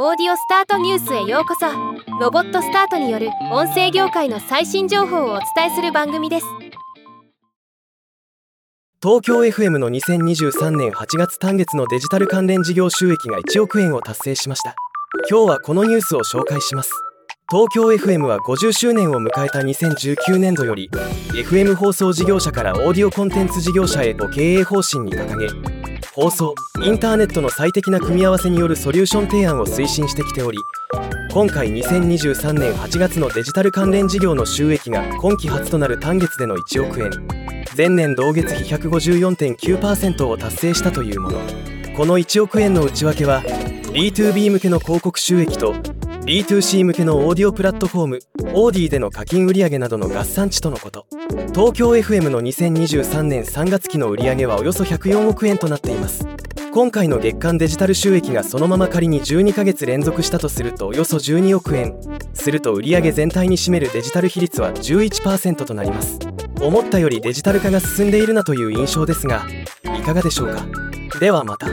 オーディオスタートニュースへようこそ。ロボットスタートによる音声業界の最新情報をお伝えする番組です。東京 FM の2023年8月単月のデジタル関連事業収益が1億円を達成しました。今日はこのニュースを紹介します。東京 FM は50周年を迎えた2019年度より FM 放送事業者からオーディオコンテンツ事業者へと経営方針に掲げ放送。インターネットの最適な組み合わせによるソリューション提案を推進してきており今回2023年8月のデジタル関連事業の収益が今期初となる単月での1億円。前年同月比154.9%を達成したというもの。この1億円の内訳は B2B 向けの広告収益と B2C 向けのオーディオプラットフォーム AuDee での課金売上などの合算値とのこと。東京 FM の2023年3月期の売上はおよそ104億円となっています。今回の月間デジタル収益がそのまま仮に12ヶ月連続したとするとおよそ12億円。すると売上全体に占めるデジタル比率は11%となります。思ったよりデジタル化が進んでいるなという印象ですがいかがでしょうか？ではまた。